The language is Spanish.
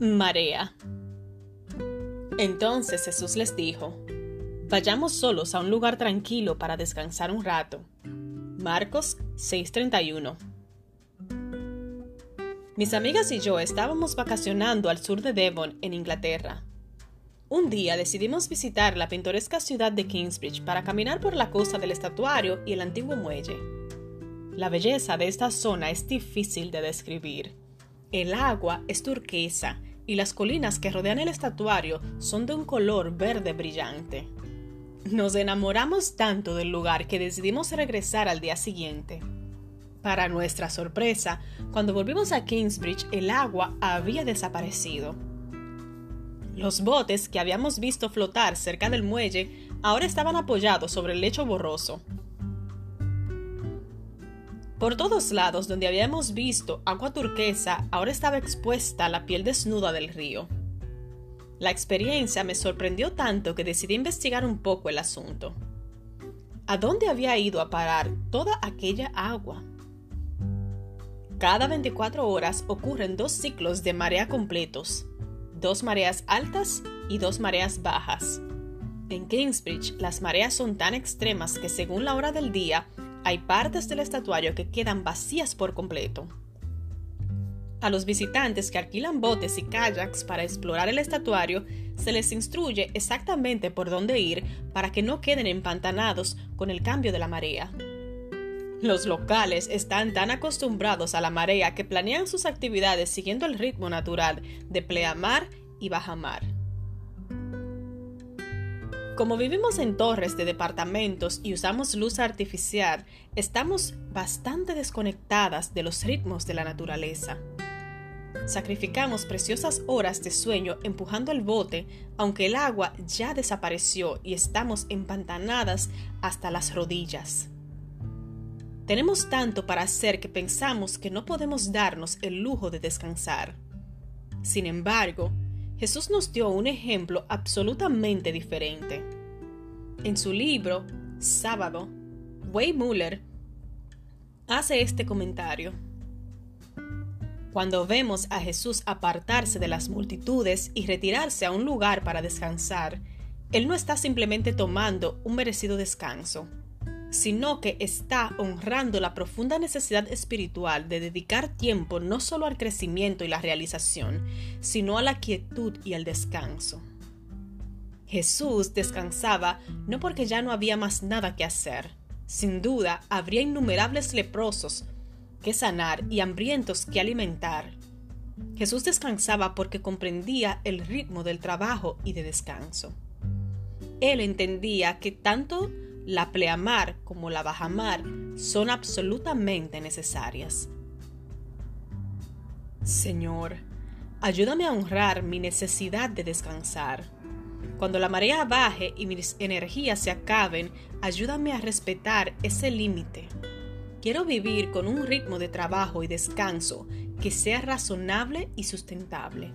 Marea. Entonces Jesús les dijo, Vayamos solos a un lugar tranquilo para descansar un rato. Marcos 6:31 Mis amigas y yo estábamos vacacionando al sur de Devon, en Inglaterra. Un día decidimos visitar la pintoresca ciudad de Kingsbridge para caminar por la costa del estatuario y el antiguo muelle. La belleza de esta zona es difícil de describir. El agua es turquesa y las colinas que rodean el estatuario son de un color verde brillante. Nos enamoramos tanto del lugar que decidimos regresar al día siguiente. Para nuestra sorpresa, cuando volvimos a Kingsbridge el agua había desaparecido. Los botes que habíamos visto flotar cerca del muelle ahora estaban apoyados sobre el lecho borroso. Por todos lados donde habíamos visto agua turquesa, ahora estaba expuesta la piel desnuda del río. La experiencia me sorprendió tanto que decidí investigar un poco el asunto. ¿A dónde había ido a parar toda aquella agua? Cada 24 horas ocurren dos ciclos de marea completos, dos mareas altas y dos mareas bajas. En Kingsbridge las mareas son tan extremas que según la hora del día hay partes del estatuario que quedan vacías por completo. A los visitantes que alquilan botes y kayaks para explorar el estatuario se les instruye exactamente por dónde ir para que no queden empantanados con el cambio de la marea. Los locales están tan acostumbrados a la marea que planean sus actividades siguiendo el ritmo natural de pleamar y bajamar. Como vivimos en torres de departamentos y usamos luz artificial, estamos bastante desconectadas de los ritmos de la naturaleza. Sacrificamos preciosas horas de sueño empujando el bote, aunque el agua ya desapareció y estamos empantanadas hasta las rodillas. Tenemos tanto para hacer que pensamos que no podemos darnos el lujo de descansar. Sin embargo, Jesús nos dio un ejemplo absolutamente diferente. En su libro, Sábado, Way Muller hace este comentario. Cuando vemos a Jesús apartarse de las multitudes y retirarse a un lugar para descansar, Él no está simplemente tomando un merecido descanso, sino que está honrando la profunda necesidad espiritual de dedicar tiempo no solo al crecimiento y la realización, sino a la quietud y al descanso. Jesús descansaba no porque ya no había más nada que hacer. Sin duda, habría innumerables leprosos que sanar y hambrientos que alimentar. Jesús descansaba porque comprendía el ritmo del trabajo y de descanso. Él entendía que tanto la pleamar como la bajamar son absolutamente necesarias. Señor, ayúdame a honrar mi necesidad de descansar. Cuando la marea baje y mis energías se acaben, ayúdame a respetar ese límite. Quiero vivir con un ritmo de trabajo y descanso que sea razonable y sustentable.